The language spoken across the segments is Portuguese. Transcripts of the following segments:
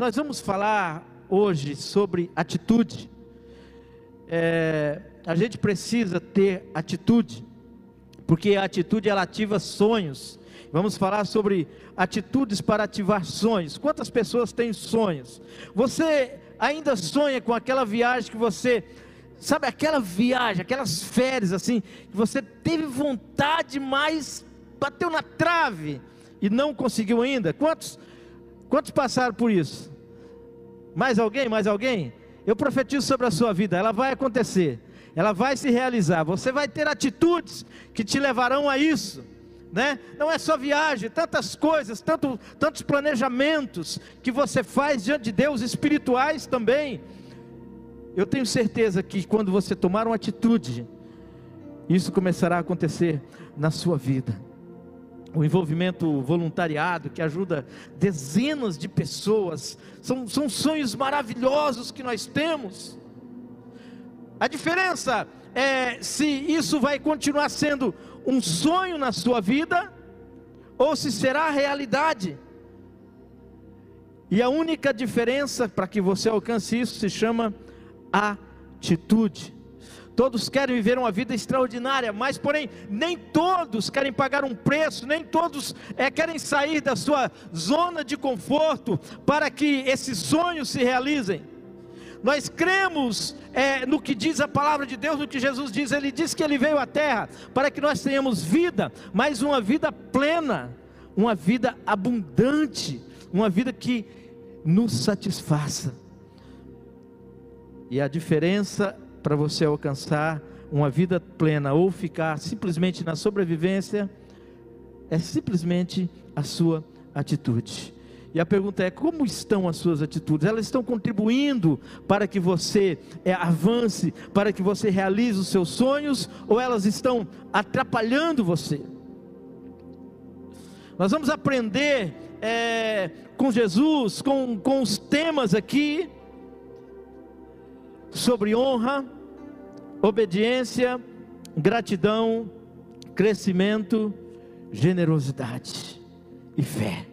nós vamos falar hoje sobre atitude. É, a gente precisa ter atitude, porque a atitude ela ativa sonhos. Vamos falar sobre atitudes para ativar sonhos. Quantas pessoas têm sonhos? Você ainda sonha com aquela viagem que você, sabe, aquela viagem, aquelas férias assim, que você teve vontade, mas bateu na trave e não conseguiu ainda? Quantos, quantos passaram por isso? Mais alguém? Mais alguém? Eu profetizo sobre a sua vida, ela vai acontecer, ela vai se realizar. Você vai ter atitudes que te levarão a isso. Né? Não é só viagem, tantas coisas, tanto, tantos planejamentos que você faz diante de Deus, espirituais também. Eu tenho certeza que quando você tomar uma atitude, isso começará a acontecer na sua vida o envolvimento voluntariado que ajuda dezenas de pessoas, são, são sonhos maravilhosos que nós temos. A diferença é se isso vai continuar sendo um sonho na sua vida ou se será realidade. E a única diferença para que você alcance isso se chama atitude. Todos querem viver uma vida extraordinária, mas porém nem todos querem pagar um preço, nem todos é, querem sair da sua zona de conforto para que esses sonhos se realizem. Nós cremos é, no que diz a palavra de Deus, no que Jesus diz. Ele diz que Ele veio à terra para que nós tenhamos vida, mas uma vida plena, uma vida abundante, uma vida que nos satisfaça. E a diferença para você alcançar uma vida plena ou ficar simplesmente na sobrevivência, é simplesmente a sua atitude. E a pergunta é: como estão as suas atitudes? Elas estão contribuindo para que você é, avance, para que você realize os seus sonhos, ou elas estão atrapalhando você? Nós vamos aprender é, com Jesus, com, com os temas aqui, sobre honra, obediência, gratidão, crescimento, generosidade e fé.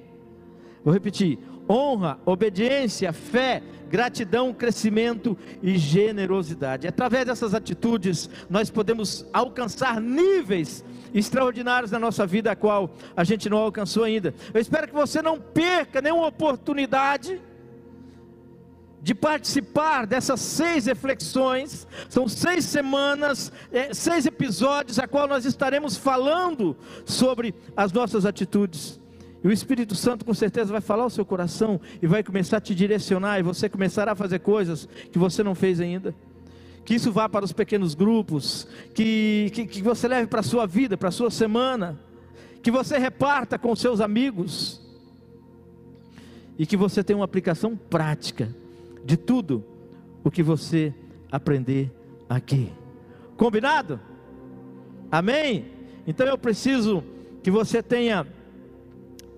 Vou repetir: honra, obediência, fé, gratidão, crescimento e generosidade. Através dessas atitudes, nós podemos alcançar níveis extraordinários na nossa vida, a qual a gente não alcançou ainda. Eu espero que você não perca nenhuma oportunidade de participar dessas seis reflexões. São seis semanas, é, seis episódios, a qual nós estaremos falando sobre as nossas atitudes. E o Espírito Santo com certeza vai falar ao seu coração e vai começar a te direcionar, e você começará a fazer coisas que você não fez ainda. Que isso vá para os pequenos grupos, que, que, que você leve para a sua vida, para a sua semana, que você reparta com seus amigos, e que você tenha uma aplicação prática de tudo o que você aprender aqui. Combinado? Amém? Então eu preciso que você tenha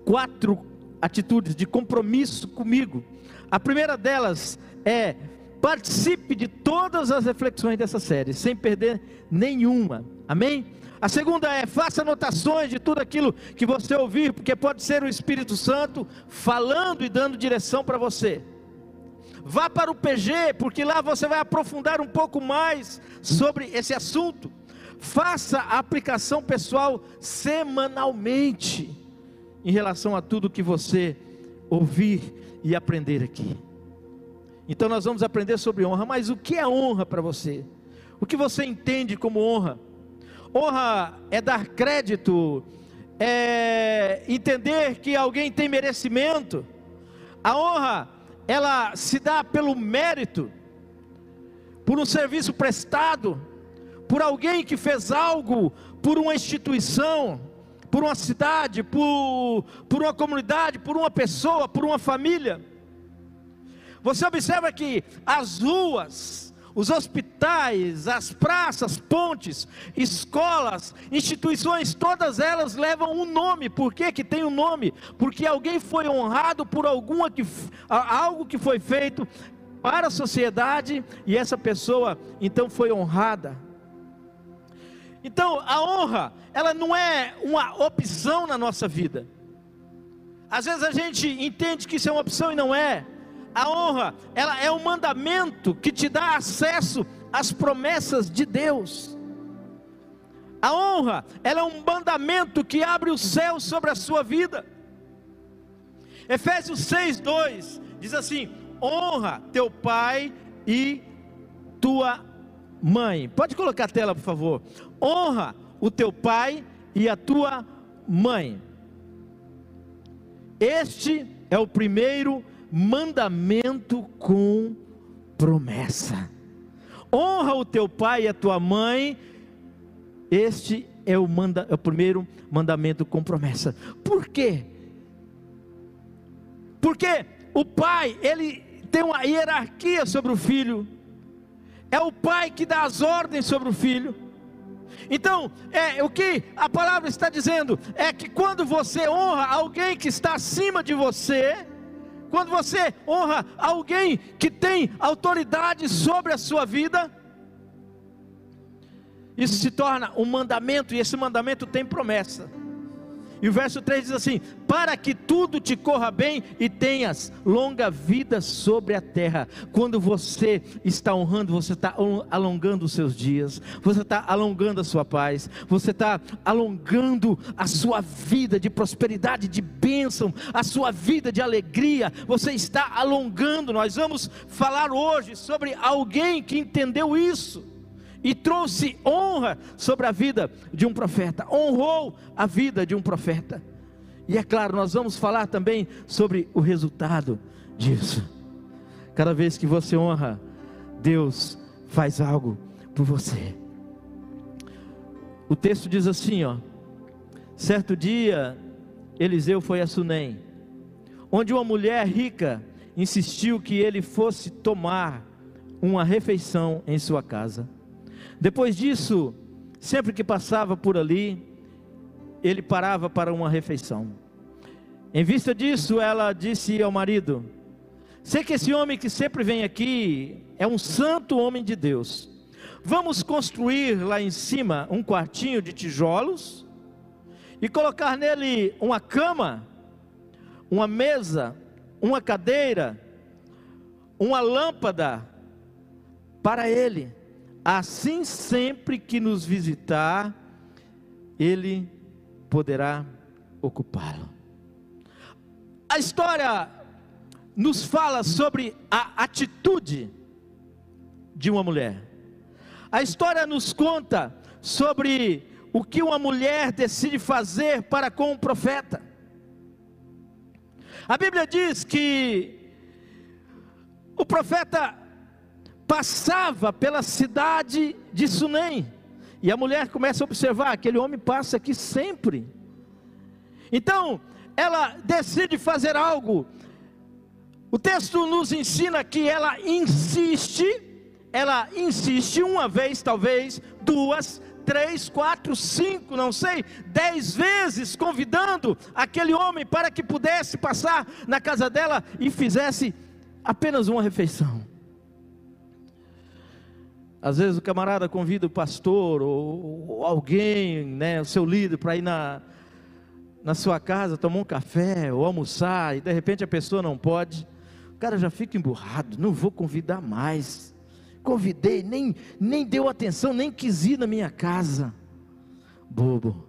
quatro atitudes de compromisso comigo. A primeira delas é participe de todas as reflexões dessa série, sem perder nenhuma. Amém? A segunda é faça anotações de tudo aquilo que você ouvir, porque pode ser o Espírito Santo falando e dando direção para você. Vá para o PG, porque lá você vai aprofundar um pouco mais sobre esse assunto. Faça a aplicação pessoal semanalmente em relação a tudo que você ouvir e aprender aqui. Então nós vamos aprender sobre honra, mas o que é honra para você? O que você entende como honra? Honra é dar crédito, é entender que alguém tem merecimento. A honra ela se dá pelo mérito, por um serviço prestado, por alguém que fez algo, por uma instituição, por uma cidade, por, por uma comunidade, por uma pessoa, por uma família. Você observa que as ruas, os hospitais, as praças, pontes, escolas, instituições, todas elas levam um nome. Por que, que tem um nome? Porque alguém foi honrado por alguma que, algo que foi feito para a sociedade e essa pessoa então foi honrada. Então, a honra, ela não é uma opção na nossa vida. Às vezes a gente entende que isso é uma opção e não é. A honra, ela é um mandamento que te dá acesso às promessas de Deus. A honra, ela é um mandamento que abre o céu sobre a sua vida. Efésios 6:2 diz assim: honra teu pai e tua mãe. Pode colocar a tela, por favor. Honra o teu pai e a tua mãe. Este é o primeiro mandamento com promessa. Honra o teu pai e a tua mãe. Este é o, manda, é o primeiro mandamento com promessa. Por quê? Porque o pai, ele tem uma hierarquia sobre o filho. É o pai que dá as ordens sobre o filho. Então, é o que a palavra está dizendo é que quando você honra alguém que está acima de você, quando você honra alguém que tem autoridade sobre a sua vida, isso se torna um mandamento, e esse mandamento tem promessa. E o verso 3 diz assim: Para que tudo te corra bem e tenhas longa vida sobre a terra. Quando você está honrando, você está alongando os seus dias, você está alongando a sua paz, você está alongando a sua vida de prosperidade, de bênção, a sua vida de alegria, você está alongando. Nós vamos falar hoje sobre alguém que entendeu isso e trouxe honra sobre a vida de um profeta, honrou a vida de um profeta. E é claro, nós vamos falar também sobre o resultado disso. Cada vez que você honra, Deus faz algo por você. O texto diz assim, ó: Certo dia, Eliseu foi a Sunem, onde uma mulher rica insistiu que ele fosse tomar uma refeição em sua casa. Depois disso, sempre que passava por ali, ele parava para uma refeição. Em vista disso, ela disse ao marido: Sei que esse homem que sempre vem aqui é um santo homem de Deus. Vamos construir lá em cima um quartinho de tijolos e colocar nele uma cama, uma mesa, uma cadeira, uma lâmpada para ele. Assim, sempre que nos visitar, Ele poderá ocupá-lo. A história nos fala sobre a atitude de uma mulher. A história nos conta sobre o que uma mulher decide fazer para com o profeta. A Bíblia diz que o profeta passava pela cidade de Sunem. E a mulher começa a observar: aquele homem passa aqui sempre. Então, ela decide fazer algo. O texto nos ensina que ela insiste, ela insiste uma vez, talvez, duas, três, quatro, cinco, não sei, dez vezes, convidando aquele homem para que pudesse passar na casa dela e fizesse apenas uma refeição. Às vezes o camarada convida o pastor ou, ou alguém, né, o seu líder, para ir na, na sua casa tomar um café ou almoçar, e de repente a pessoa não pode. O cara já fica emburrado, não vou convidar mais. Convidei, nem, nem deu atenção, nem quis ir na minha casa. Bobo,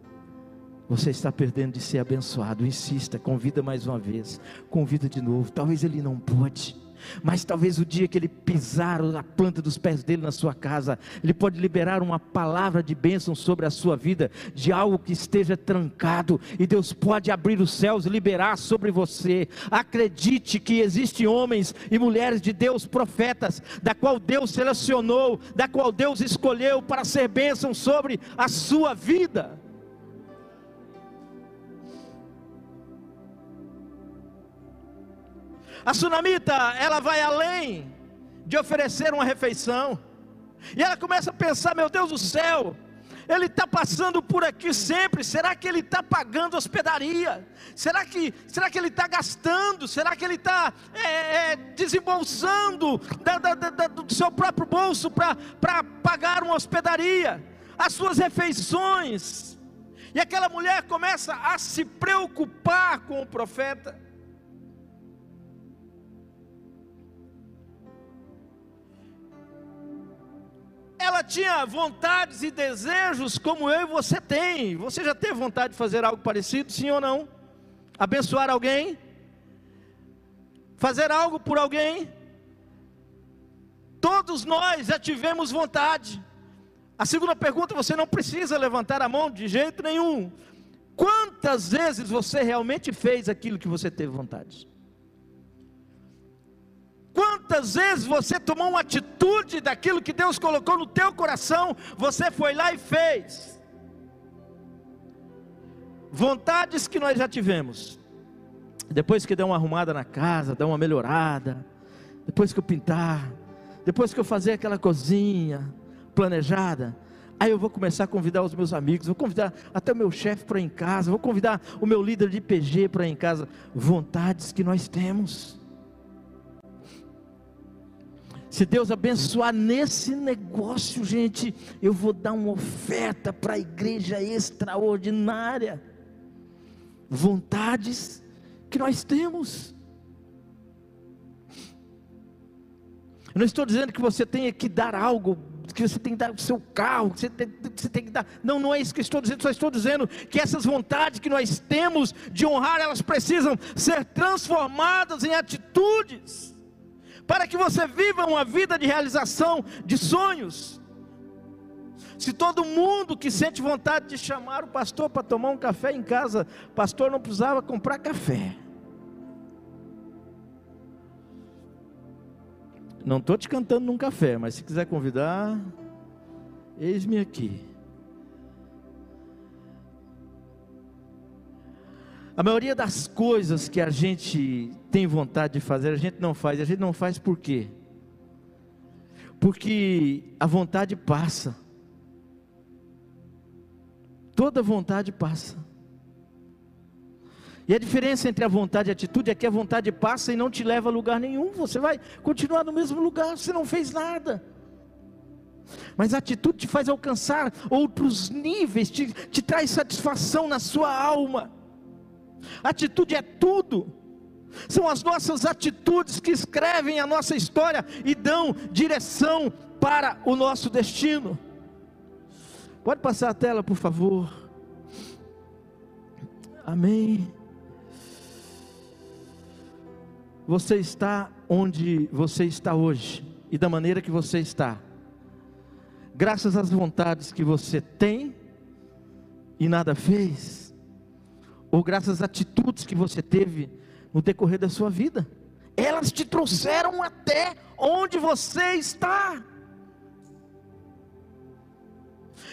você está perdendo de ser abençoado. Insista, convida mais uma vez, convida de novo. Talvez ele não pode. Mas talvez o dia que ele pisar a planta dos pés dele na sua casa, ele pode liberar uma palavra de bênção sobre a sua vida, de algo que esteja trancado, e Deus pode abrir os céus e liberar sobre você. Acredite que existem homens e mulheres de Deus, profetas, da qual Deus selecionou, da qual Deus escolheu para ser bênção sobre a sua vida. A sunamita, ela vai além de oferecer uma refeição. E ela começa a pensar: meu Deus do céu, ele está passando por aqui sempre. Será que ele está pagando hospedaria? Será que, será que ele está gastando? Será que ele está é, é, desembolsando da, da, da, do seu próprio bolso para pagar uma hospedaria? As suas refeições. E aquela mulher começa a se preocupar com o profeta. Ela tinha vontades e desejos como eu e você tem. Você já teve vontade de fazer algo parecido, sim ou não? Abençoar alguém? Fazer algo por alguém? Todos nós já tivemos vontade. A segunda pergunta, você não precisa levantar a mão de jeito nenhum. Quantas vezes você realmente fez aquilo que você teve vontade? Quantas vezes você tomou uma atitude daquilo que Deus colocou no teu coração, você foi lá e fez? Vontades que nós já tivemos. Depois que der uma arrumada na casa, dar uma melhorada, depois que eu pintar, depois que eu fazer aquela cozinha planejada, Aí eu vou começar a convidar os meus amigos, vou convidar até o meu chefe para ir em casa, vou convidar o meu líder de PG para ir em casa. Vontades que nós temos. Se Deus abençoar nesse negócio, gente, eu vou dar uma oferta para a igreja extraordinária. Vontades que nós temos. Eu não estou dizendo que você tenha que dar algo, que você tem que dar o seu carro, que você tem, você tem que dar. Não, não é isso que eu estou dizendo, só estou dizendo que essas vontades que nós temos de honrar, elas precisam ser transformadas em atitudes para que você viva uma vida de realização de sonhos. Se todo mundo que sente vontade de chamar o pastor para tomar um café em casa, pastor não precisava comprar café. Não estou te cantando num café, mas se quiser convidar, eis-me aqui. A maioria das coisas que a gente tem vontade de fazer, a gente não faz. A gente não faz por quê? Porque a vontade passa. Toda vontade passa. E a diferença entre a vontade e a atitude é que a vontade passa e não te leva a lugar nenhum. Você vai continuar no mesmo lugar, você não fez nada. Mas a atitude te faz alcançar outros níveis, te, te traz satisfação na sua alma. Atitude é tudo. São as nossas atitudes que escrevem a nossa história e dão direção para o nosso destino. Pode passar a tela, por favor. Amém. Você está onde você está hoje e da maneira que você está, graças às vontades que você tem e nada fez ou graças às atitudes que você teve no decorrer da sua vida. Elas te trouxeram até onde você está.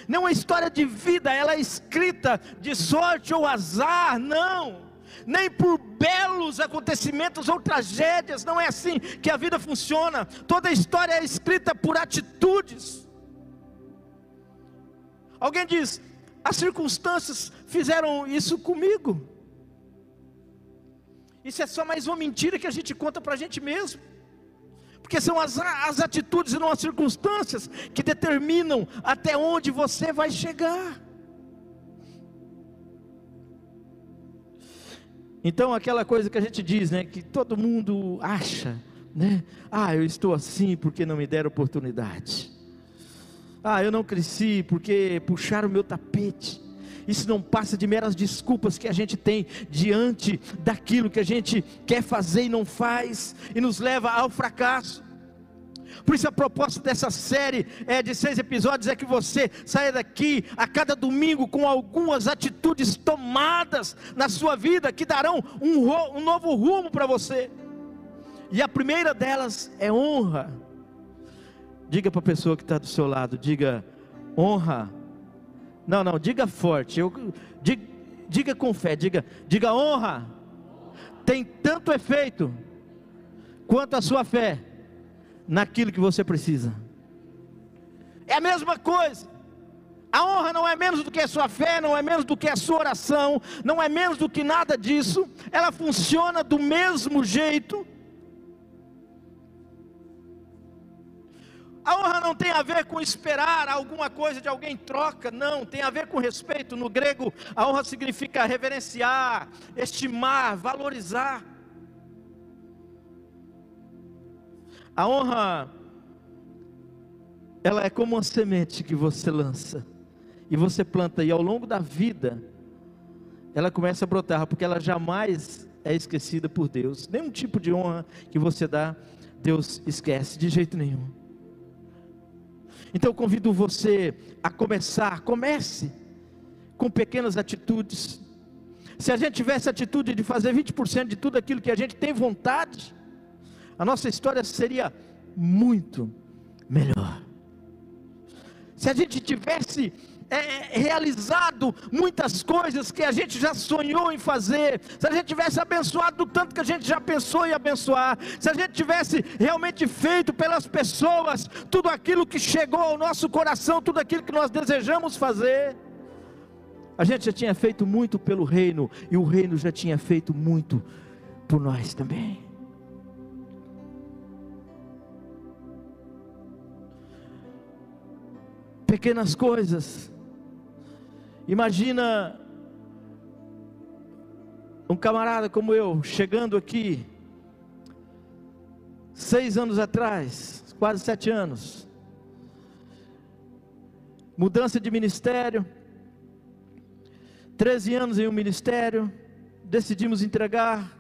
Não é história de vida, ela é escrita de sorte ou azar, não. Nem por belos acontecimentos ou tragédias, não é assim que a vida funciona. Toda história é escrita por atitudes. Alguém diz: as circunstâncias fizeram isso comigo. Isso é só mais uma mentira que a gente conta para a gente mesmo. Porque são as, as atitudes e não as circunstâncias que determinam até onde você vai chegar. Então, aquela coisa que a gente diz, né, que todo mundo acha, né? Ah, eu estou assim porque não me deram oportunidade. Ah, eu não cresci porque puxaram o meu tapete. Isso não passa de meras desculpas que a gente tem diante daquilo que a gente quer fazer e não faz, e nos leva ao fracasso. Por isso a proposta dessa série é de seis episódios é que você saia daqui a cada domingo com algumas atitudes tomadas na sua vida que darão um, um novo rumo para você. E a primeira delas é honra. Diga para a pessoa que está do seu lado, diga honra. Não, não, diga forte. Eu, diga, diga com fé, diga, diga honra. Tem tanto efeito quanto a sua fé naquilo que você precisa. É a mesma coisa. A honra não é menos do que a sua fé, não é menos do que a sua oração, não é menos do que nada disso. Ela funciona do mesmo jeito A honra não tem a ver com esperar alguma coisa de alguém troca, não, tem a ver com respeito. No grego, a honra significa reverenciar, estimar, valorizar. A honra ela é como uma semente que você lança e você planta, e ao longo da vida, ela começa a brotar, porque ela jamais é esquecida por Deus. Nenhum tipo de honra que você dá, Deus esquece, de jeito nenhum. Então eu convido você a começar, comece com pequenas atitudes. Se a gente tivesse a atitude de fazer 20% de tudo aquilo que a gente tem vontade, a nossa história seria muito melhor. Se a gente tivesse é, realizado muitas coisas que a gente já sonhou em fazer, se a gente tivesse abençoado do tanto que a gente já pensou em abençoar, se a gente tivesse realmente feito pelas pessoas tudo aquilo que chegou ao nosso coração, tudo aquilo que nós desejamos fazer, a gente já tinha feito muito pelo reino e o reino já tinha feito muito por nós também. Pequenas coisas Imagina um camarada como eu, chegando aqui, seis anos atrás, quase sete anos, mudança de ministério, 13 anos em um ministério, decidimos entregar,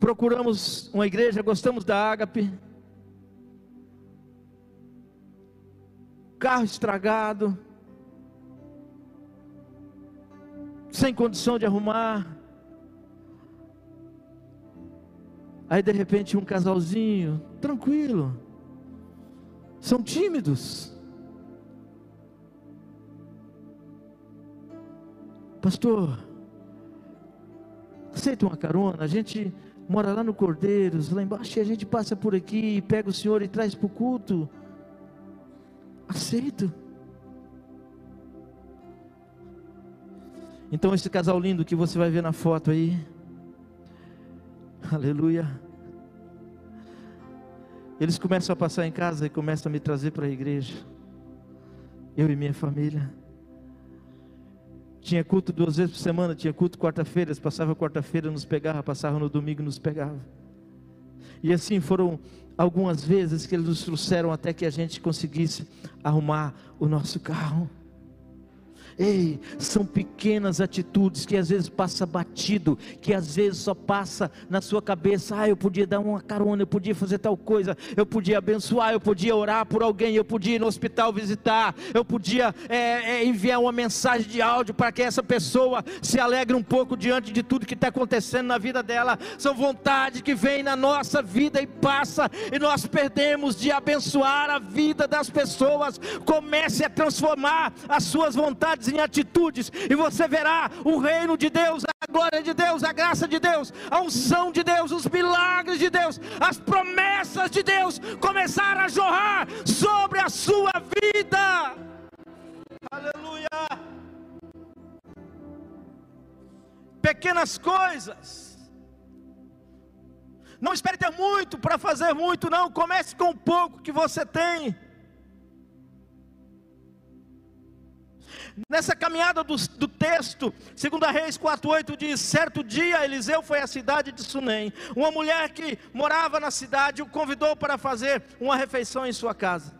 procuramos uma igreja, gostamos da Ágape, carro estragado, sem condição de arrumar. Aí de repente um casalzinho, tranquilo, são tímidos. Pastor, aceita uma carona? A gente mora lá no Cordeiros, lá embaixo, e a gente passa por aqui, pega o senhor e traz para o culto. Aceito. Então, esse casal lindo que você vai ver na foto aí, aleluia. Eles começam a passar em casa e começam a me trazer para a igreja, eu e minha família. Tinha culto duas vezes por semana, tinha culto quarta-feira, eles passavam quarta-feira, nos pegava, passavam no domingo, nos pegava. E assim foram algumas vezes que eles nos trouxeram até que a gente conseguisse arrumar o nosso carro. Ei, são pequenas atitudes que às vezes passa batido, que às vezes só passa na sua cabeça. Ah, eu podia dar uma carona, eu podia fazer tal coisa, eu podia abençoar, eu podia orar por alguém, eu podia ir no hospital visitar, eu podia é, é, enviar uma mensagem de áudio para que essa pessoa se alegre um pouco diante de tudo que está acontecendo na vida dela. São vontades que vêm na nossa vida e passa, e nós perdemos de abençoar a vida das pessoas. Comece a transformar as suas vontades em atitudes, e você verá o reino de Deus, a glória de Deus, a graça de Deus, a unção de Deus, os milagres de Deus, as promessas de Deus começar a jorrar sobre a sua vida. Aleluia! Pequenas coisas. Não espere ter muito para fazer muito, não. Comece com o pouco que você tem. Nessa caminhada do, do texto, 2 Reis 4,8 diz: Certo dia Eliseu foi à cidade de Sunem. Uma mulher que morava na cidade o convidou para fazer uma refeição em sua casa.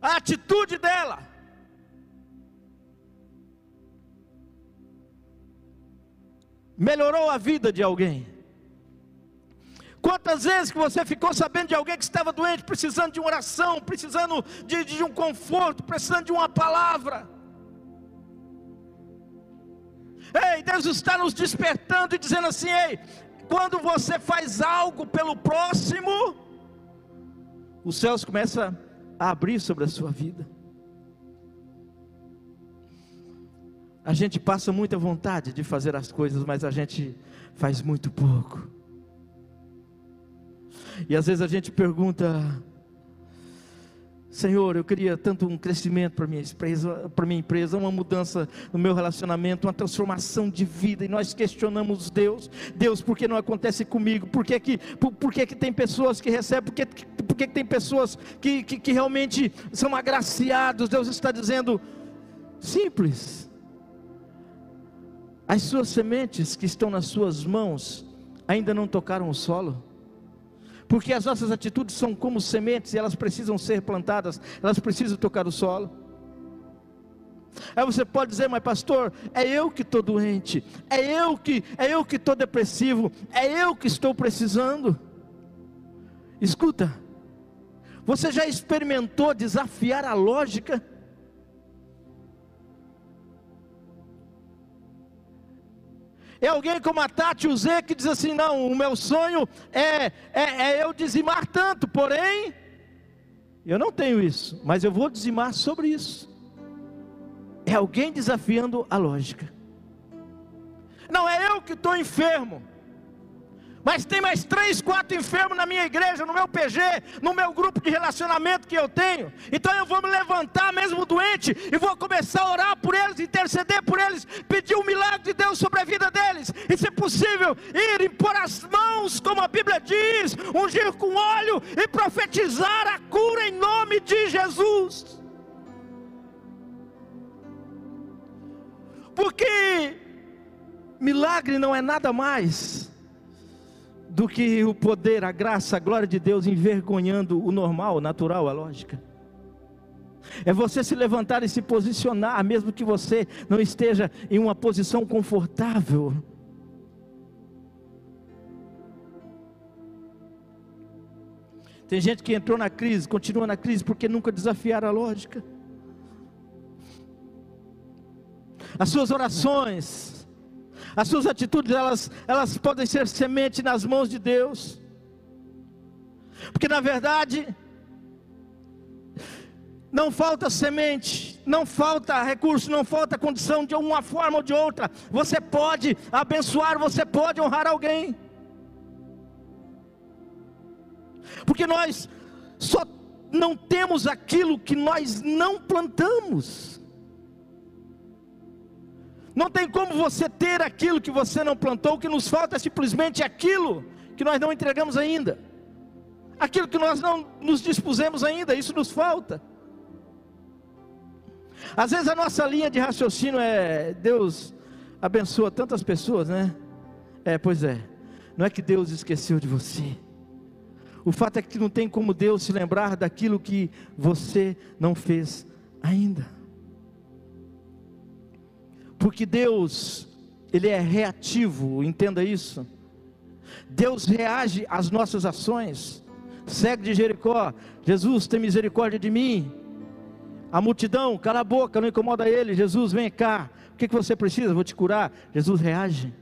A atitude dela melhorou a vida de alguém. Quantas vezes que você ficou sabendo de alguém que estava doente, precisando de uma oração, precisando de, de um conforto, precisando de uma palavra? Ei, Deus está nos despertando e dizendo assim: ei, quando você faz algo pelo próximo, os céus começam a abrir sobre a sua vida. A gente passa muita vontade de fazer as coisas, mas a gente faz muito pouco. E às vezes a gente pergunta: Senhor, eu queria tanto um crescimento para minha empresa, para minha empresa, uma mudança no meu relacionamento, uma transformação de vida. E nós questionamos Deus, Deus, por que não acontece comigo? Por que que, por, por que, que tem pessoas que recebem? Por que, por que, que tem pessoas que, que, que realmente são agraciados? Deus está dizendo simples. As suas sementes que estão nas suas mãos ainda não tocaram o solo. Porque as nossas atitudes são como sementes e elas precisam ser plantadas, elas precisam tocar o solo. Aí você pode dizer, mas pastor, é eu que estou doente, é eu que é eu que estou depressivo, é eu que estou precisando. Escuta, você já experimentou desafiar a lógica? É alguém como a Tati Uzê que diz assim: não, o meu sonho é, é, é eu dizimar tanto, porém, eu não tenho isso, mas eu vou dizimar sobre isso. É alguém desafiando a lógica. Não é eu que estou enfermo mas tem mais três, quatro enfermos na minha igreja, no meu PG, no meu grupo de relacionamento que eu tenho. Então eu vou me levantar mesmo doente e vou começar a orar por eles, interceder por eles, pedir o um milagre de Deus sobre a vida deles. E se possível, ir impor as mãos, como a Bíblia diz, ungir com óleo e profetizar a cura em nome de Jesus. Porque milagre não é nada mais do que o poder, a graça, a glória de Deus envergonhando o normal, o natural, a lógica. É você se levantar e se posicionar, mesmo que você não esteja em uma posição confortável. Tem gente que entrou na crise, continua na crise porque nunca desafiaram a lógica. As suas orações, as suas atitudes, elas, elas podem ser semente nas mãos de Deus. Porque na verdade, não falta semente, não falta recurso, não falta condição de uma forma ou de outra. Você pode abençoar, você pode honrar alguém. Porque nós só não temos aquilo que nós não plantamos. Não tem como você ter aquilo que você não plantou, o que nos falta é simplesmente aquilo que nós não entregamos ainda. Aquilo que nós não nos dispusemos ainda, isso nos falta. Às vezes a nossa linha de raciocínio é Deus abençoa tantas pessoas, né? É, pois é. Não é que Deus esqueceu de você. O fato é que não tem como Deus se lembrar daquilo que você não fez ainda. Porque Deus, Ele é reativo, entenda isso. Deus reage às nossas ações. Segue de Jericó, Jesus tem misericórdia de mim. A multidão, cala a boca, não incomoda ele. Jesus, vem cá. O que, que você precisa? Vou te curar. Jesus reage.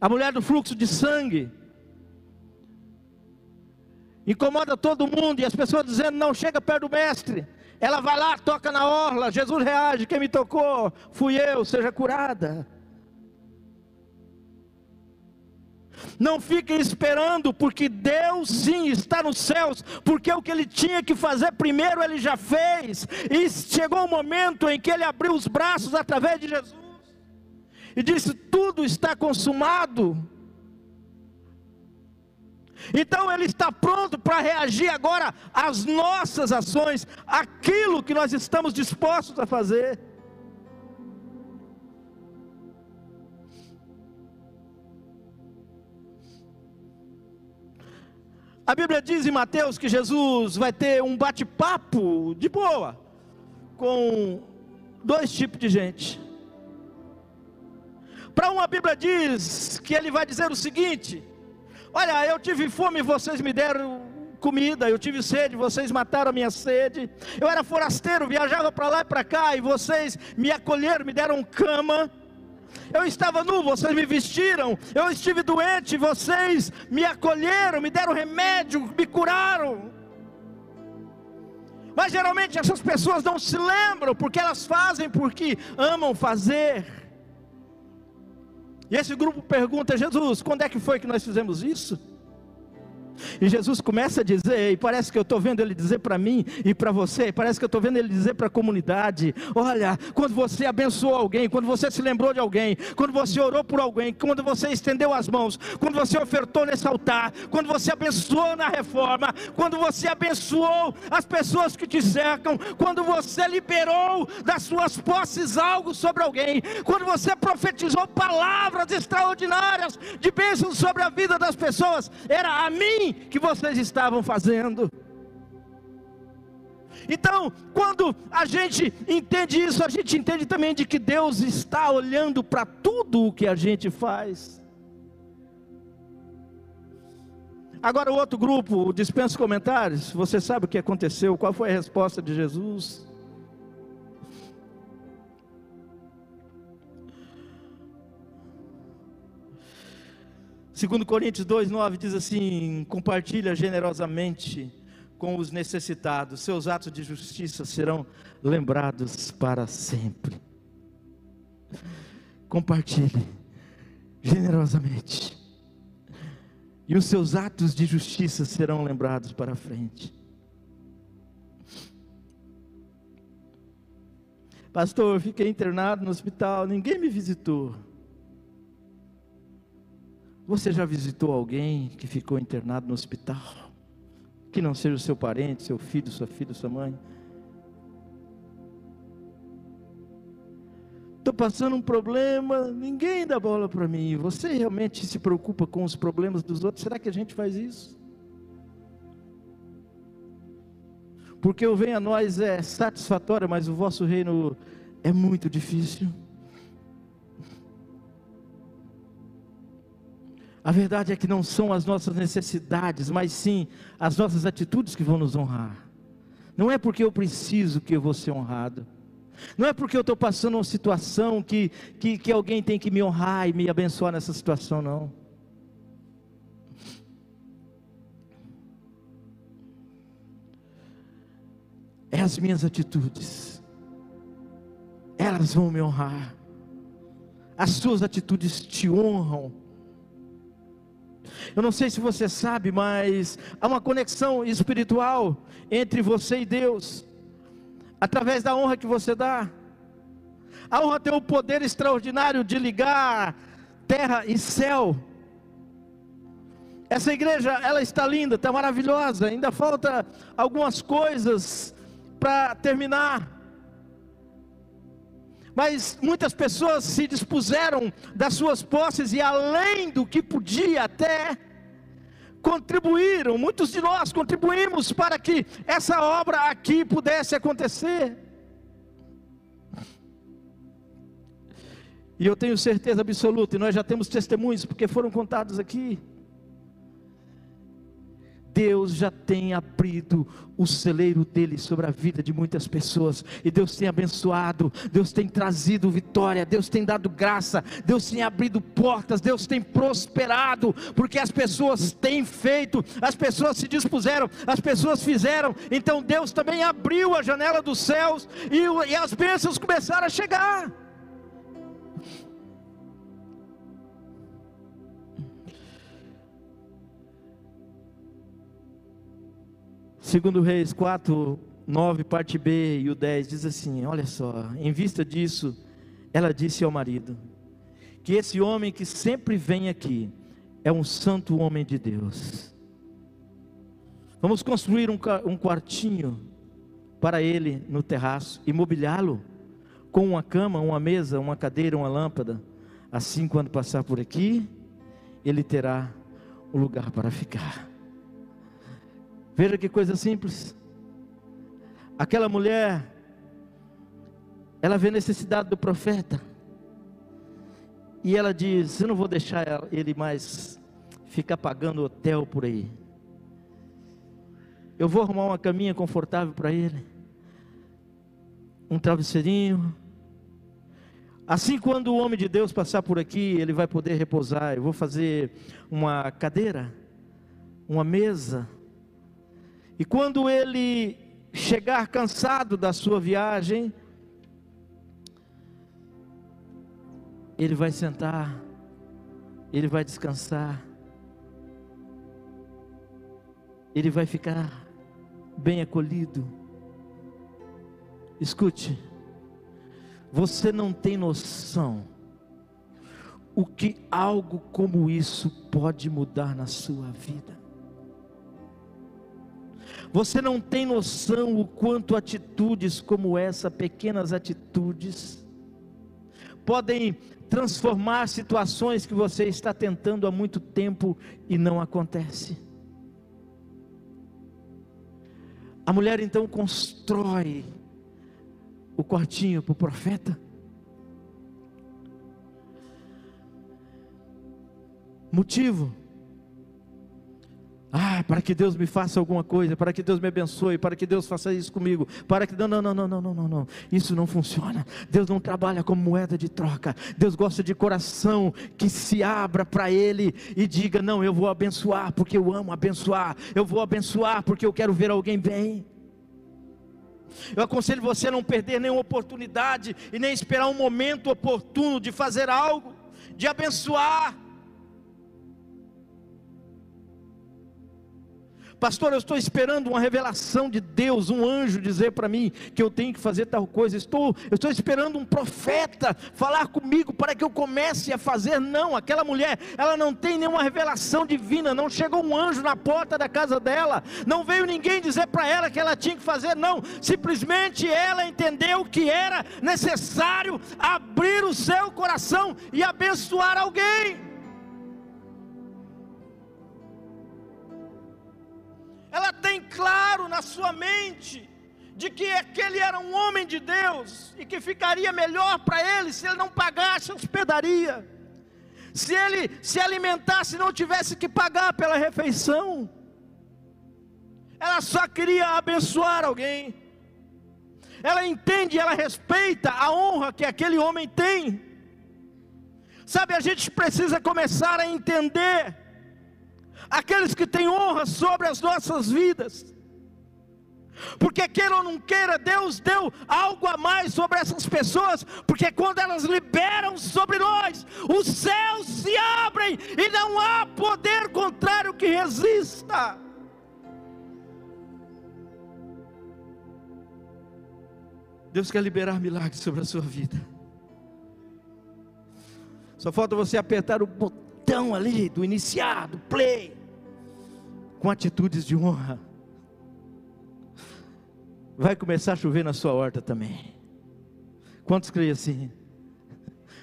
A mulher do fluxo de sangue incomoda todo mundo e as pessoas dizendo: não chega perto do mestre. Ela vai lá, toca na orla, Jesus reage, quem me tocou? Fui eu, seja curada. Não fiquem esperando, porque Deus sim está nos céus, porque o que ele tinha que fazer primeiro ele já fez, e chegou o momento em que ele abriu os braços através de Jesus e disse: Tudo está consumado. Então Ele está pronto para reagir agora às nossas ações, aquilo que nós estamos dispostos a fazer. A Bíblia diz em Mateus que Jesus vai ter um bate-papo de boa com dois tipos de gente. Para uma, a Bíblia diz que ele vai dizer o seguinte: Olha, eu tive fome, vocês me deram comida, eu tive sede, vocês mataram a minha sede. Eu era forasteiro, viajava para lá e para cá, e vocês me acolheram, me deram cama. Eu estava nu, vocês me vestiram. Eu estive doente, vocês me acolheram, me deram remédio, me curaram. Mas geralmente essas pessoas não se lembram, porque elas fazem porque amam fazer. E esse grupo pergunta: Jesus, quando é que foi que nós fizemos isso? E Jesus começa a dizer, e parece que eu estou vendo ele dizer para mim e para você, parece que eu estou vendo ele dizer para a comunidade: olha, quando você abençoou alguém, quando você se lembrou de alguém, quando você orou por alguém, quando você estendeu as mãos, quando você ofertou nesse altar, quando você abençoou na reforma, quando você abençoou as pessoas que te cercam, quando você liberou das suas posses algo sobre alguém, quando você profetizou palavras extraordinárias de bênçãos sobre a vida das pessoas, era a que vocês estavam fazendo. Então, quando a gente entende isso, a gente entende também de que Deus está olhando para tudo o que a gente faz. Agora, o outro grupo, dispensa comentários. Você sabe o que aconteceu? Qual foi a resposta de Jesus? Segundo Coríntios 2:9 diz assim: compartilha generosamente com os necessitados, seus atos de justiça serão lembrados para sempre. Compartilhe generosamente, e os seus atos de justiça serão lembrados para frente. Pastor, eu fiquei internado no hospital, ninguém me visitou. Você já visitou alguém que ficou internado no hospital? que não seja o seu parente, seu filho, sua filha, sua mãe. Estou passando um problema, ninguém dá bola para mim. Você realmente se preocupa com os problemas dos outros? Será que a gente faz isso? Porque o venho a nós é satisfatório, mas o vosso reino é muito difícil. A verdade é que não são as nossas necessidades, mas sim as nossas atitudes que vão nos honrar. Não é porque eu preciso que eu vou ser honrado. Não é porque eu estou passando uma situação que, que, que alguém tem que me honrar e me abençoar nessa situação, não. É as minhas atitudes, elas vão me honrar. As suas atitudes te honram eu não sei se você sabe, mas há uma conexão espiritual entre você e Deus, através da honra que você dá. A honra tem o poder extraordinário de ligar terra e céu. Essa igreja, ela está linda, está maravilhosa. Ainda falta algumas coisas para terminar. Mas muitas pessoas se dispuseram das suas posses e além do que podia até contribuíram, muitos de nós contribuímos para que essa obra aqui pudesse acontecer. E eu tenho certeza absoluta, e nós já temos testemunhos, porque foram contados aqui, Deus já tem abrido o celeiro dele sobre a vida de muitas pessoas, e Deus tem abençoado, Deus tem trazido vitória, Deus tem dado graça, Deus tem abrido portas, Deus tem prosperado, porque as pessoas têm feito, as pessoas se dispuseram, as pessoas fizeram, então Deus também abriu a janela dos céus e, e as bênçãos começaram a chegar. Segundo Reis 4, 9, parte B e o 10 diz assim: Olha só, em vista disso, ela disse ao marido: Que esse homem que sempre vem aqui é um santo homem de Deus. Vamos construir um, um quartinho para ele no terraço e mobiliá-lo com uma cama, uma mesa, uma cadeira, uma lâmpada. Assim, quando passar por aqui, ele terá um lugar para ficar. Veja que coisa simples. Aquela mulher, ela vê necessidade do profeta. E ela diz: Eu não vou deixar ele mais ficar pagando hotel por aí. Eu vou arrumar uma caminha confortável para ele. Um travesseirinho. Assim, quando o homem de Deus passar por aqui, ele vai poder repousar. Eu vou fazer uma cadeira, uma mesa e quando ele chegar cansado da sua viagem, ele vai sentar, ele vai descansar. ele vai ficar bem acolhido. Escute, você não tem noção o que algo como isso pode mudar na sua vida. Você não tem noção o quanto atitudes como essa, pequenas atitudes, podem transformar situações que você está tentando há muito tempo e não acontece. A mulher então constrói o quartinho para o profeta. Motivo ah, para que Deus me faça alguma coisa, para que Deus me abençoe, para que Deus faça isso comigo, para que não, não, não, não, não, não, não, Isso não funciona. Deus não trabalha como moeda de troca. Deus gosta de coração que se abra para Ele e diga: não, eu vou abençoar porque eu amo abençoar. Eu vou abençoar porque eu quero ver alguém bem. Eu aconselho você a não perder nenhuma oportunidade e nem esperar um momento oportuno de fazer algo, de abençoar. Pastor, eu estou esperando uma revelação de Deus, um anjo dizer para mim que eu tenho que fazer tal coisa. Estou, eu estou esperando um profeta falar comigo para que eu comece a fazer. Não, aquela mulher, ela não tem nenhuma revelação divina. Não chegou um anjo na porta da casa dela. Não veio ninguém dizer para ela que ela tinha que fazer. Não, simplesmente ela entendeu que era necessário abrir o seu coração e abençoar alguém. Ela tem claro na sua mente de que aquele era um homem de Deus e que ficaria melhor para ele se ele não pagasse a hospedaria, se ele se alimentasse e não tivesse que pagar pela refeição. Ela só queria abençoar alguém. Ela entende, ela respeita a honra que aquele homem tem. Sabe, a gente precisa começar a entender aqueles que têm honra sobre as nossas vidas. Porque queira ou não queira, Deus deu algo a mais sobre essas pessoas, porque quando elas liberam sobre nós, os céus se abrem e não há poder contrário que resista. Deus quer liberar milagres sobre a sua vida. Só falta você apertar o botão ali do iniciar, do play com atitudes de honra, vai começar a chover na sua horta também. Quantos creem assim?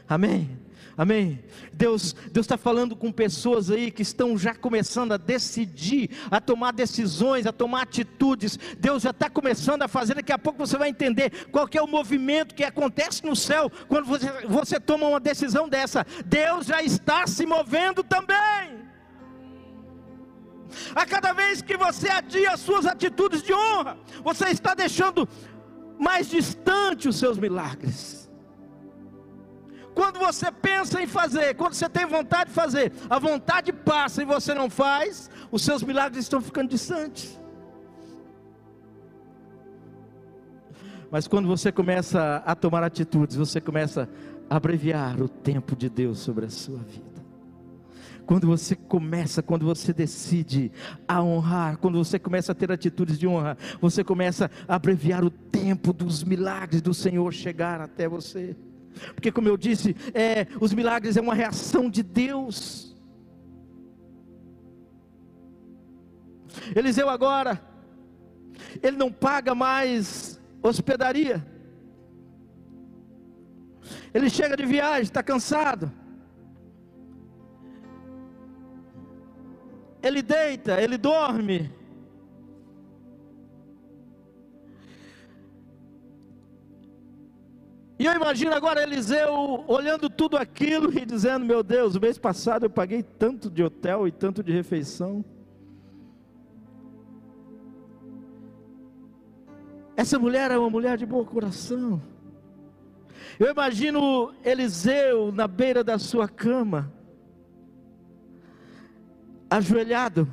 Amém? Amém? Deus Deus está falando com pessoas aí que estão já começando a decidir, a tomar decisões, a tomar atitudes. Deus já está começando a fazer. Daqui a pouco você vai entender qual é o movimento que acontece no céu quando você, você toma uma decisão dessa. Deus já está se movendo também. A cada vez que você adia suas atitudes de honra, você está deixando mais distante os seus milagres. Quando você pensa em fazer, quando você tem vontade de fazer, a vontade passa e você não faz, os seus milagres estão ficando distantes. Mas quando você começa a tomar atitudes, você começa a abreviar o tempo de Deus sobre a sua vida. Quando você começa, quando você decide a honrar, quando você começa a ter atitudes de honra, você começa a abreviar o tempo dos milagres do Senhor chegar até você. Porque, como eu disse, é, os milagres é uma reação de Deus. Eliseu agora, ele não paga mais hospedaria. Ele chega de viagem, está cansado. ele deita, ele dorme. E eu imagino agora Eliseu olhando tudo aquilo e dizendo: Meu Deus, o mês passado eu paguei tanto de hotel e tanto de refeição. Essa mulher é uma mulher de bom coração. Eu imagino Eliseu na beira da sua cama, ajoelhado,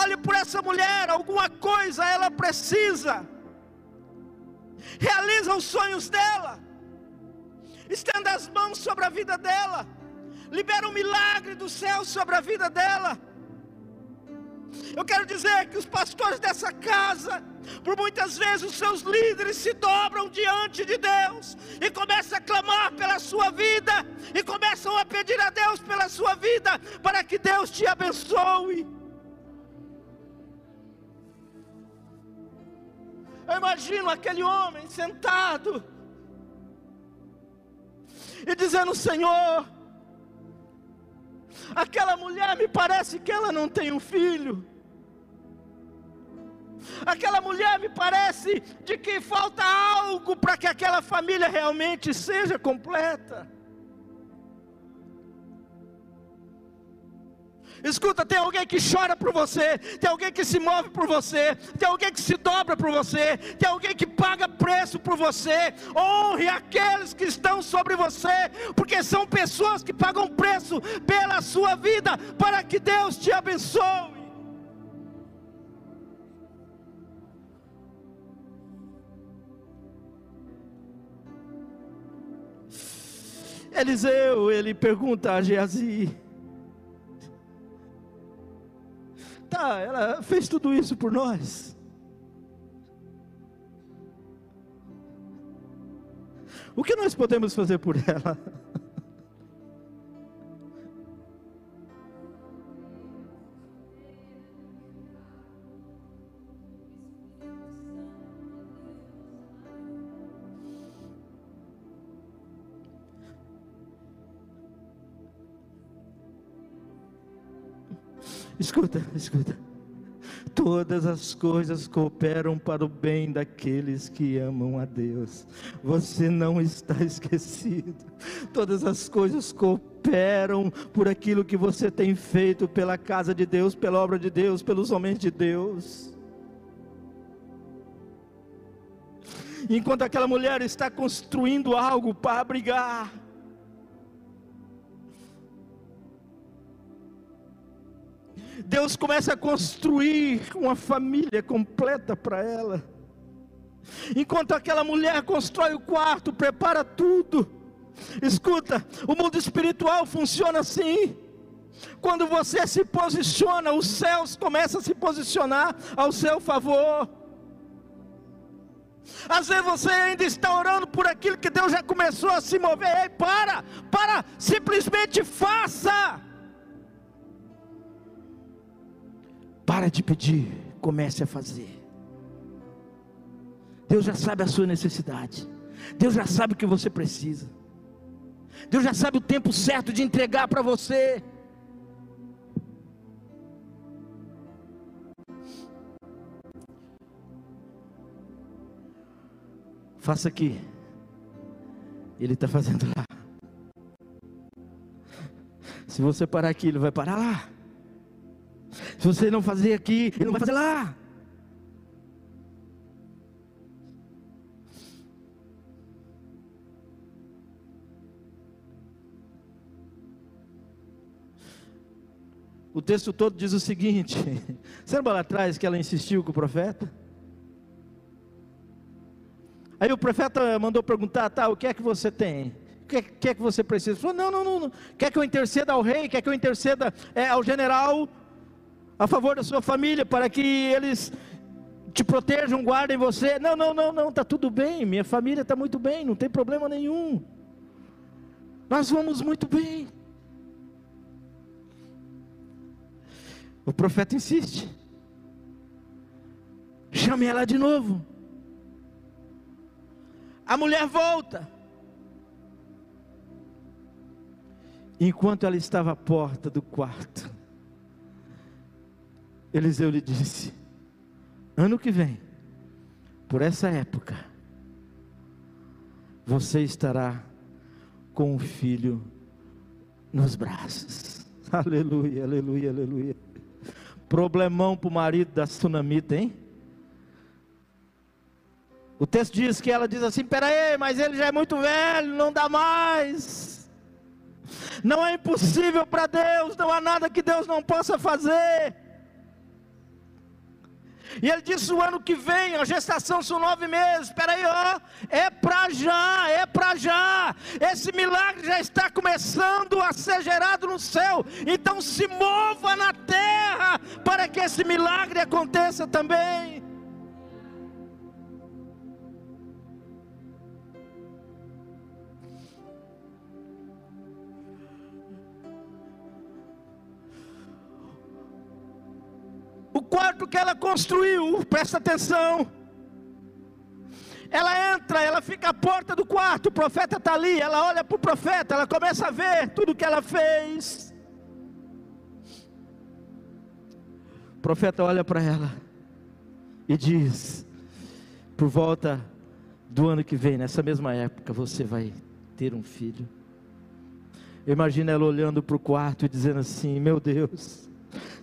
olhe por essa mulher, alguma coisa ela precisa. realiza os sonhos dela, estenda as mãos sobre a vida dela, libera um milagre do céu sobre a vida dela. Eu quero dizer que os pastores dessa casa, por muitas vezes os seus líderes se dobram diante de Deus e começam a clamar pela sua vida e começam a pedir a Deus pela sua vida para que Deus te abençoe. Eu imagino aquele homem sentado e dizendo: Senhor, aquela mulher me parece que ela não tem um filho. Aquela mulher me parece de que falta algo para que aquela família realmente seja completa. Escuta, tem alguém que chora por você, tem alguém que se move por você, tem alguém que se dobra por você, tem alguém que paga preço por você. Honre aqueles que estão sobre você, porque são pessoas que pagam preço pela sua vida, para que Deus te abençoe. Eliseu, ele pergunta a Geazi: Tá, ela fez tudo isso por nós. O que nós podemos fazer por ela? Escuta, escuta. Todas as coisas cooperam para o bem daqueles que amam a Deus. Você não está esquecido. Todas as coisas cooperam por aquilo que você tem feito pela casa de Deus, pela obra de Deus, pelos homens de Deus. Enquanto aquela mulher está construindo algo para abrigar, Deus começa a construir uma família completa para ela. Enquanto aquela mulher constrói o quarto, prepara tudo. Escuta, o mundo espiritual funciona assim. Quando você se posiciona, os céus começam a se posicionar ao seu favor. Às vezes você ainda está orando por aquilo que Deus já começou a se mover. Ei, para, para, simplesmente faça. Para de pedir, comece a fazer. Deus já sabe a sua necessidade. Deus já sabe o que você precisa. Deus já sabe o tempo certo de entregar para você. Faça aqui. Ele está fazendo lá. Se você parar aqui, ele vai parar lá. Se você não fazer aqui, ele não vai fazer lá. O texto todo diz o seguinte: você lembra lá atrás que ela insistiu com o profeta? Aí o profeta mandou perguntar: tá, o que é que você tem? O que é, que, é que você precisa? Ele falou: não, não, não, não, quer que eu interceda ao rei? Quer que eu interceda é, ao general? A favor da sua família, para que eles te protejam, guardem você. Não, não, não, não, está tudo bem, minha família está muito bem, não tem problema nenhum. Nós vamos muito bem. O profeta insiste. Chame ela de novo. A mulher volta. Enquanto ela estava à porta do quarto, Eliseu lhe disse: Ano que vem, por essa época, você estará com o filho nos braços. Aleluia, aleluia, aleluia. Problemão para o marido da tsunamita, hein? O texto diz que ela diz assim: peraí, mas ele já é muito velho, não dá mais. Não é impossível para Deus, não há nada que Deus não possa fazer. E ele disse: o ano que vem, a gestação são nove meses. Espera aí, ó, é para já, é para já. Esse milagre já está começando a ser gerado no céu. Então se mova na terra para que esse milagre aconteça também. Quarto que ela construiu, presta atenção. Ela entra, ela fica à porta do quarto, o profeta está ali, ela olha para o profeta, ela começa a ver tudo que ela fez. O profeta olha para ela e diz: por volta do ano que vem, nessa mesma época, você vai ter um filho. Imagina ela olhando para o quarto e dizendo assim: Meu Deus,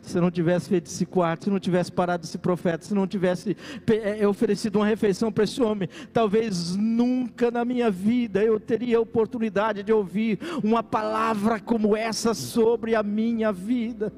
se não tivesse feito esse quarto, se não tivesse parado esse profeta, se não tivesse é, oferecido uma refeição para esse homem, talvez nunca na minha vida eu teria a oportunidade de ouvir uma palavra como essa sobre a minha vida.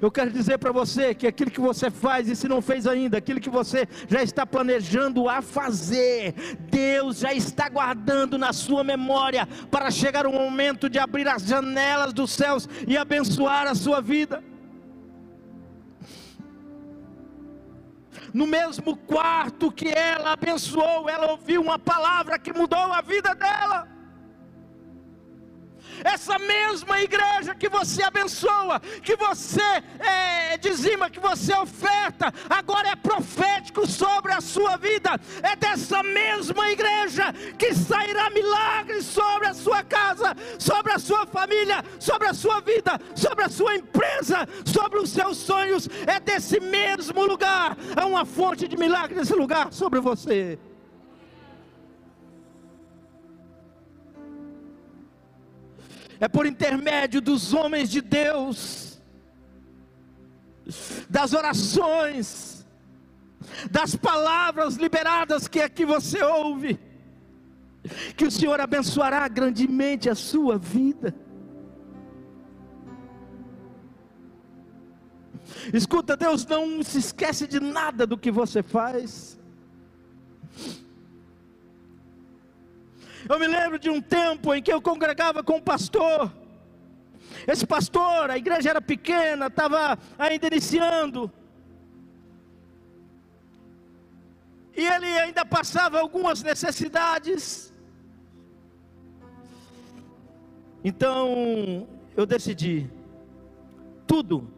Eu quero dizer para você que aquilo que você faz e se não fez ainda, aquilo que você já está planejando a fazer, Deus já está guardando na sua memória para chegar o momento de abrir as janelas dos céus e abençoar a sua vida. No mesmo quarto que ela abençoou, ela ouviu uma palavra que mudou a vida dela essa mesma igreja que você abençoa, que você é, dizima, que você oferta, agora é profético sobre a sua vida. É dessa mesma igreja que sairá milagres sobre a sua casa, sobre a sua família, sobre a sua vida, sobre a sua empresa, sobre os seus sonhos. É desse mesmo lugar. Há uma fonte de milagre nesse lugar sobre você. É por intermédio dos homens de Deus, das orações, das palavras liberadas que aqui você ouve, que o Senhor abençoará grandemente a sua vida. Escuta, Deus não se esquece de nada do que você faz. Eu me lembro de um tempo em que eu congregava com um pastor. Esse pastor, a igreja era pequena, estava ainda iniciando. E ele ainda passava algumas necessidades. Então, eu decidi tudo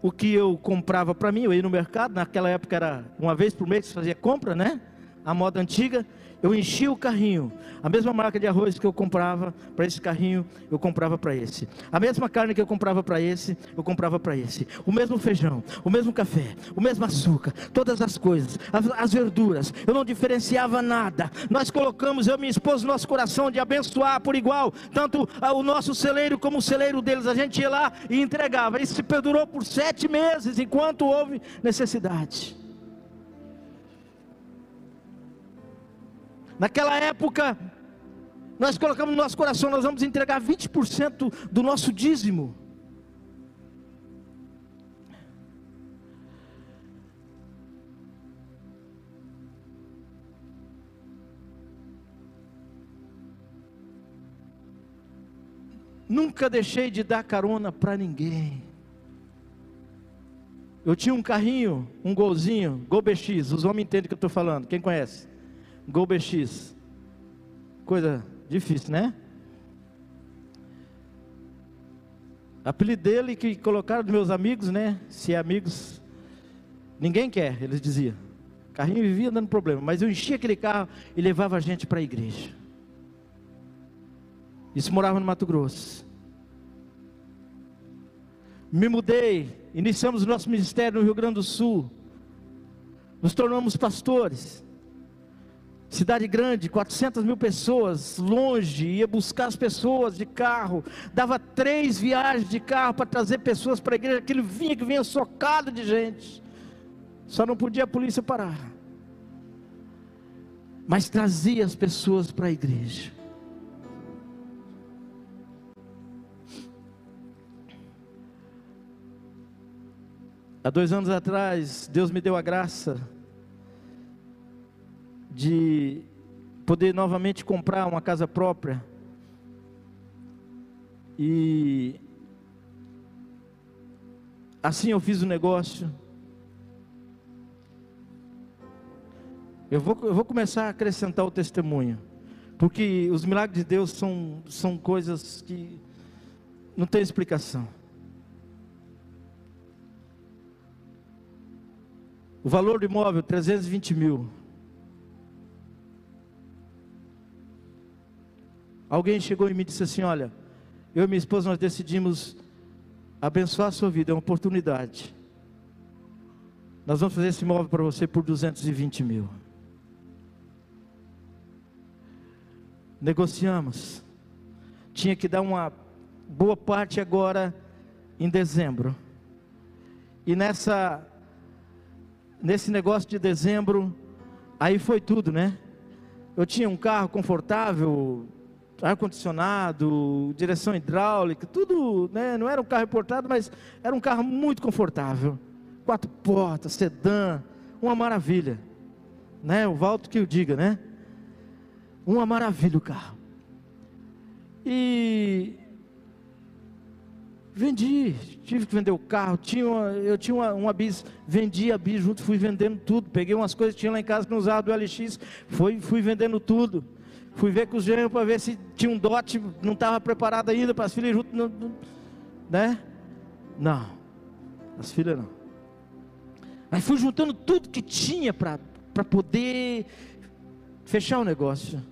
o que eu comprava para mim, eu ia no mercado, naquela época era uma vez por mês que fazia compra, né? A moda antiga eu enchia o carrinho, a mesma marca de arroz que eu comprava para esse carrinho, eu comprava para esse. A mesma carne que eu comprava para esse, eu comprava para esse. O mesmo feijão, o mesmo café, o mesmo açúcar, todas as coisas, as, as verduras, eu não diferenciava nada. Nós colocamos, eu e minha esposa, no nosso coração de abençoar por igual, tanto o nosso celeiro como o celeiro deles. A gente ia lá e entregava. Isso se perdurou por sete meses, enquanto houve necessidade. Naquela época, nós colocamos no nosso coração, nós vamos entregar 20% do nosso dízimo. Nunca deixei de dar carona para ninguém. Eu tinha um carrinho, um golzinho, Gol BX, os homens entendem o que eu estou falando, quem conhece? Gol BX. Coisa difícil, né? Apelido dele que colocaram dos meus amigos, né? Se é amigos, ninguém quer, eles diziam. O carrinho vivia dando problema, mas eu enchia aquele carro e levava a gente para a igreja. Isso morava no Mato Grosso. Me mudei, iniciamos o nosso ministério no Rio Grande do Sul. Nos tornamos pastores. Cidade grande, 400 mil pessoas, longe, ia buscar as pessoas de carro, dava três viagens de carro para trazer pessoas para a igreja, aquele vinha que vinha socado de gente, só não podia a polícia parar, mas trazia as pessoas para a igreja. Há dois anos atrás, Deus me deu a graça de poder novamente comprar uma casa própria. E assim eu fiz o negócio. Eu vou, eu vou começar a acrescentar o testemunho. Porque os milagres de Deus são, são coisas que não tem explicação. O valor do imóvel, 320 mil. Alguém chegou e me disse assim: Olha, eu e minha esposa nós decidimos abençoar a sua vida, é uma oportunidade. Nós vamos fazer esse imóvel para você por 220 mil. Negociamos. Tinha que dar uma boa parte agora em dezembro. E nessa nesse negócio de dezembro, aí foi tudo, né? Eu tinha um carro confortável, ar-condicionado, direção hidráulica, tudo, né? Não era um carro importado, mas era um carro muito confortável. Quatro portas, sedã, uma maravilha. Né? O Valto que o diga, né? Uma maravilha o carro. E Vendi, tive que vender o carro, tinha uma, eu tinha uma, uma bis, vendi a bis junto, fui vendendo tudo, peguei umas coisas que tinha lá em casa que não usava do LX, fui, fui vendendo tudo. Fui ver com os gêmeos para ver se tinha um dote, não estava preparado ainda para as filhas junto, não, né? Não, as filhas não. Aí fui juntando tudo que tinha para poder fechar o negócio.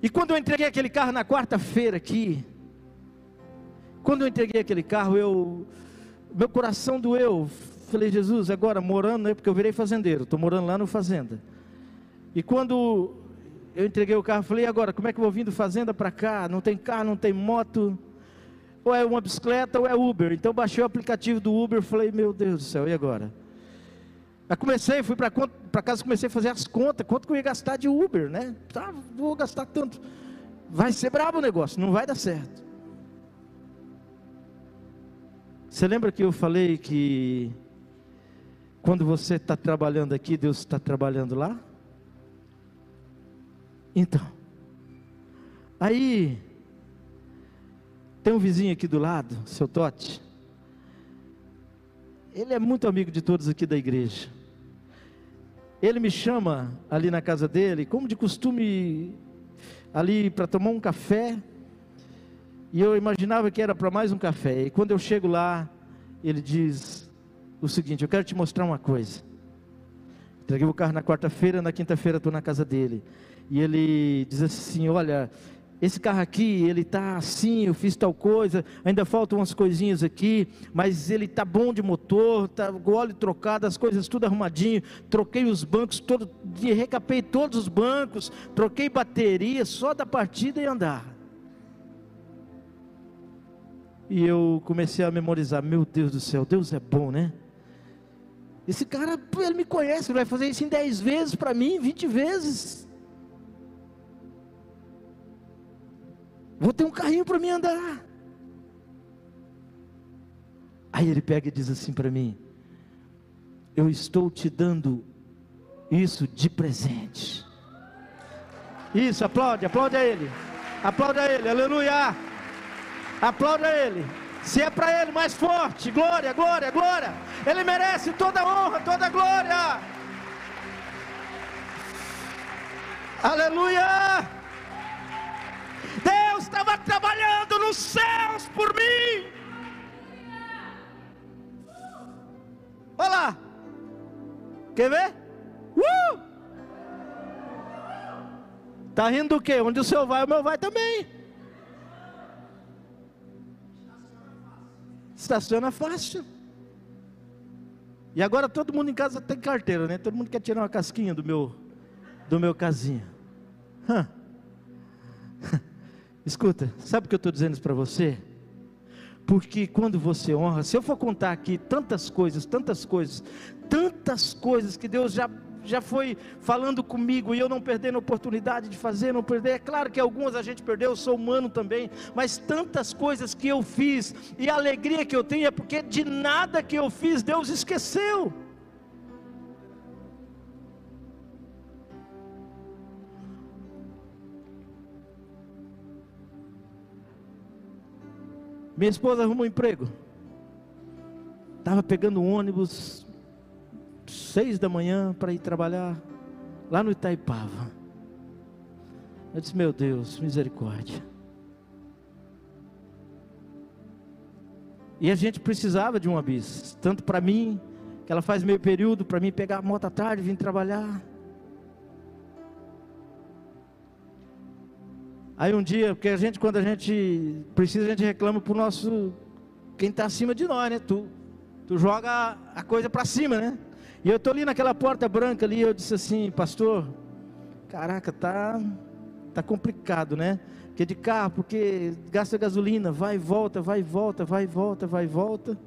E quando eu entreguei aquele carro na quarta-feira aqui, quando eu entreguei aquele carro, eu, meu coração doeu. Falei, Jesus, agora morando, né, porque eu virei fazendeiro, estou morando lá no fazenda. E quando eu entreguei o carro, falei, agora, como é que eu vou vir do fazenda para cá? Não tem carro, não tem moto, ou é uma bicicleta ou é Uber. Então baixei o aplicativo do Uber, falei, meu Deus do céu, e agora? Aí comecei, fui para casa, comecei a fazer as contas, quanto que eu ia gastar de Uber, né? Tá, vou gastar tanto. Vai ser brabo o negócio, não vai dar certo. Você lembra que eu falei que quando você está trabalhando aqui, Deus está trabalhando lá? Então, aí tem um vizinho aqui do lado, seu Tote. Ele é muito amigo de todos aqui da igreja. Ele me chama ali na casa dele, como de costume, ali para tomar um café. E eu imaginava que era para mais um café. E quando eu chego lá, ele diz o seguinte: Eu quero te mostrar uma coisa. Entreguei o carro na quarta-feira, na quinta-feira estou na casa dele. E ele diz assim: Olha, esse carro aqui, ele está assim, eu fiz tal coisa, ainda faltam umas coisinhas aqui, mas ele está bom de motor, tá o óleo trocado, as coisas tudo arrumadinho, troquei os bancos, todo, recapei todos os bancos, troquei bateria, só da partida e andar. E eu comecei a memorizar, meu Deus do céu, Deus é bom, né? Esse cara, ele me conhece, ele vai fazer isso em 10 vezes para mim, 20 vezes. Vou ter um carrinho para mim andar. Aí ele pega e diz assim para mim: Eu estou te dando isso de presente. Isso, aplaude, aplaude a ele. Aplaude a ele, aleluia. Aplauda ele. Se é para ele, mais forte. Glória, glória, glória. Ele merece toda honra, toda glória. Aleluia. Deus estava trabalhando nos céus por mim. Olha lá. Quer ver? Uh! Tá rindo do quê? Onde o seu vai, o meu vai também. Estaciona fácil. E agora todo mundo em casa tem carteira, né? Todo mundo quer tirar uma casquinha do meu, do meu casinha. Escuta, sabe o que eu estou dizendo isso para você? Porque quando você honra, se eu for contar aqui tantas coisas, tantas coisas, tantas coisas que Deus já, já foi falando comigo e eu não perdendo a oportunidade de fazer, não perder. É claro que algumas a gente perdeu, eu sou humano também, mas tantas coisas que eu fiz e a alegria que eu tenho é porque de nada que eu fiz Deus esqueceu. Minha esposa arrumou um emprego. Estava pegando um ônibus seis da manhã para ir trabalhar lá no Itaipava. Eu disse, meu Deus, misericórdia. E a gente precisava de uma bis, tanto para mim, que ela faz meio período, para mim pegar a moto à tarde, vir trabalhar. Aí um dia, porque a gente, quando a gente precisa, a gente reclama para o nosso, quem está acima de nós, né? Tu, tu joga a coisa para cima, né? E eu estou ali naquela porta branca ali, eu disse assim, pastor, caraca, tá, tá complicado, né? Porque de carro, porque gasta gasolina, vai e volta, vai e volta, vai e volta, vai e volta.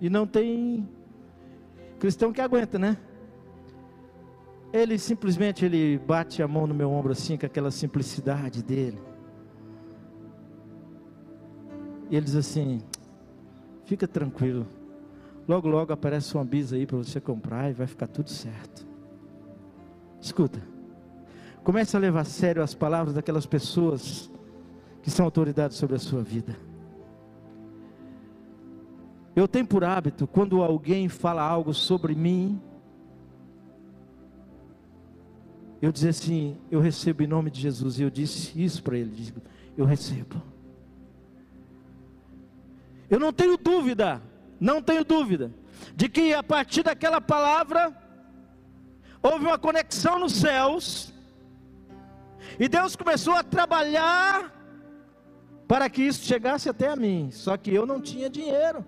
E não tem cristão que aguenta, né? Ele simplesmente ele bate a mão no meu ombro assim com aquela simplicidade dele. E ele diz assim: "Fica tranquilo. Logo logo aparece uma bisa aí para você comprar e vai ficar tudo certo." Escuta. Comece a levar a sério as palavras daquelas pessoas que são autoridades sobre a sua vida. Eu tenho por hábito, quando alguém fala algo sobre mim, eu dizer assim: Eu recebo em nome de Jesus. E eu disse isso para ele: digo, Eu recebo. Eu não tenho dúvida, não tenho dúvida, de que a partir daquela palavra, houve uma conexão nos céus, e Deus começou a trabalhar para que isso chegasse até a mim. Só que eu não tinha dinheiro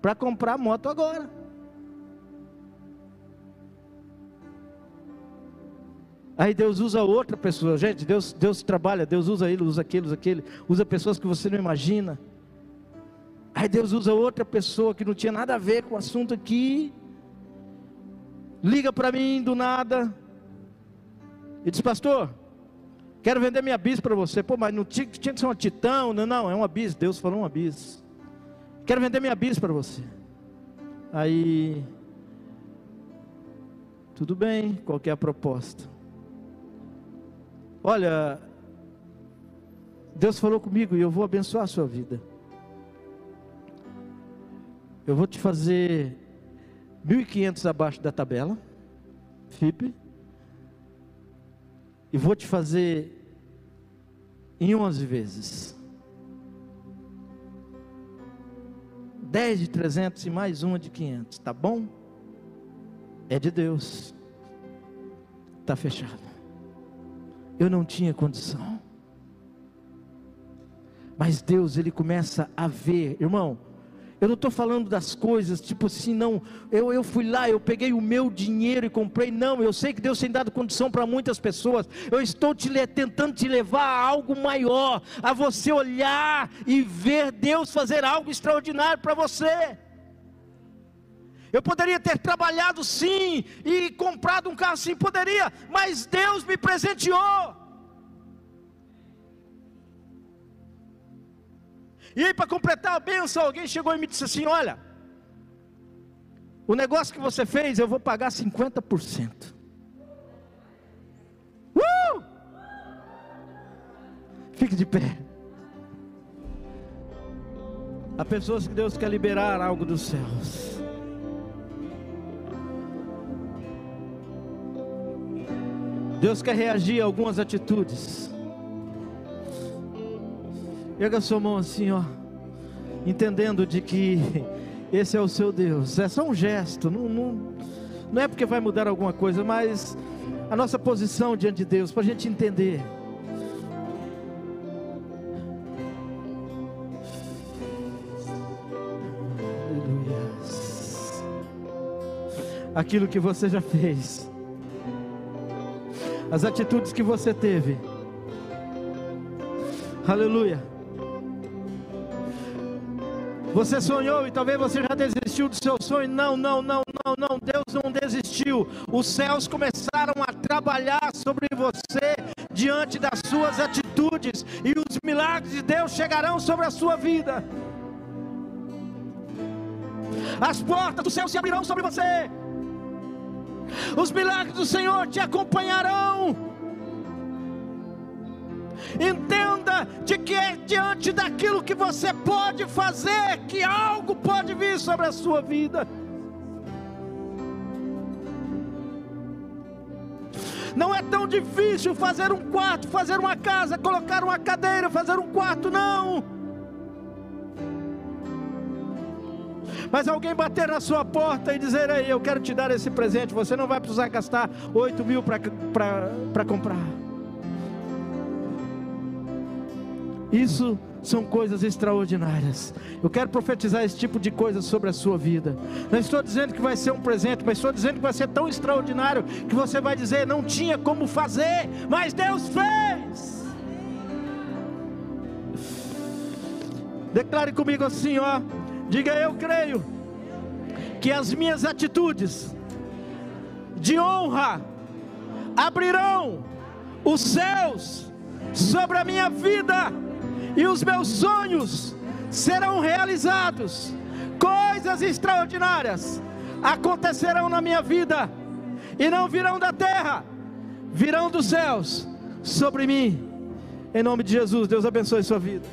para comprar moto agora. Aí Deus usa outra pessoa, gente. Deus, Deus trabalha, Deus usa ele, usa aquele, usa aquele, usa pessoas que você não imagina. Aí Deus usa outra pessoa que não tinha nada a ver com o assunto aqui. Liga para mim do nada. E diz, pastor, quero vender minha bis para você. Pô, mas não tinha, tinha que ser uma titão. Não, não, é uma bis. Deus falou uma bis. Quero vender minha bis para você. Aí, tudo bem, qual é a proposta? Olha, Deus falou comigo e eu vou abençoar a sua vida. Eu vou te fazer 1.500 abaixo da tabela, FIP, e vou te fazer em 11 vezes. 10 de 300 e mais uma de 500, tá bom? É de Deus. Tá fechado eu não tinha condição. Mas Deus, Ele começa a ver, irmão. Eu não estou falando das coisas, tipo assim, não. Eu, eu fui lá, eu peguei o meu dinheiro e comprei. Não, eu sei que Deus tem dado condição para muitas pessoas. Eu estou te, tentando te levar a algo maior, a você olhar e ver Deus fazer algo extraordinário para você. Eu poderia ter trabalhado sim e comprado um carro sim, poderia, mas Deus me presenteou. E aí, para completar a benção, alguém chegou e me disse assim: Olha, o negócio que você fez, eu vou pagar 50%. Uh! Fique de pé. Há pessoas que Deus quer liberar algo dos céus. Deus quer reagir a algumas atitudes. Pega sua mão assim, ó, entendendo de que esse é o seu Deus. É só um gesto, não, não, não é porque vai mudar alguma coisa, mas a nossa posição diante de Deus, para a gente entender. Aquilo que você já fez as atitudes que você teve. Aleluia. Você sonhou e talvez você já desistiu do seu sonho. Não, não, não, não, não. Deus não desistiu. Os céus começaram a trabalhar sobre você diante das suas atitudes, e os milagres de Deus chegarão sobre a sua vida. As portas do céu se abrirão sobre você. Os milagres do Senhor te acompanharão. Entenda de que é diante daquilo que você pode fazer que algo pode vir sobre a sua vida. Não é tão difícil fazer um quarto, fazer uma casa, colocar uma cadeira, fazer um quarto, não. Mas alguém bater na sua porta e dizer aí, eu quero te dar esse presente, você não vai precisar gastar 8 mil para comprar. Isso são coisas extraordinárias. Eu quero profetizar esse tipo de coisa sobre a sua vida. Não estou dizendo que vai ser um presente, mas estou dizendo que vai ser tão extraordinário que você vai dizer: não tinha como fazer, mas Deus fez. Declare comigo assim, ó. Diga eu creio que as minhas atitudes de honra abrirão os céus sobre a minha vida e os meus sonhos serão realizados, coisas extraordinárias acontecerão na minha vida, e não virão da terra, virão dos céus sobre mim. Em nome de Jesus, Deus abençoe sua vida.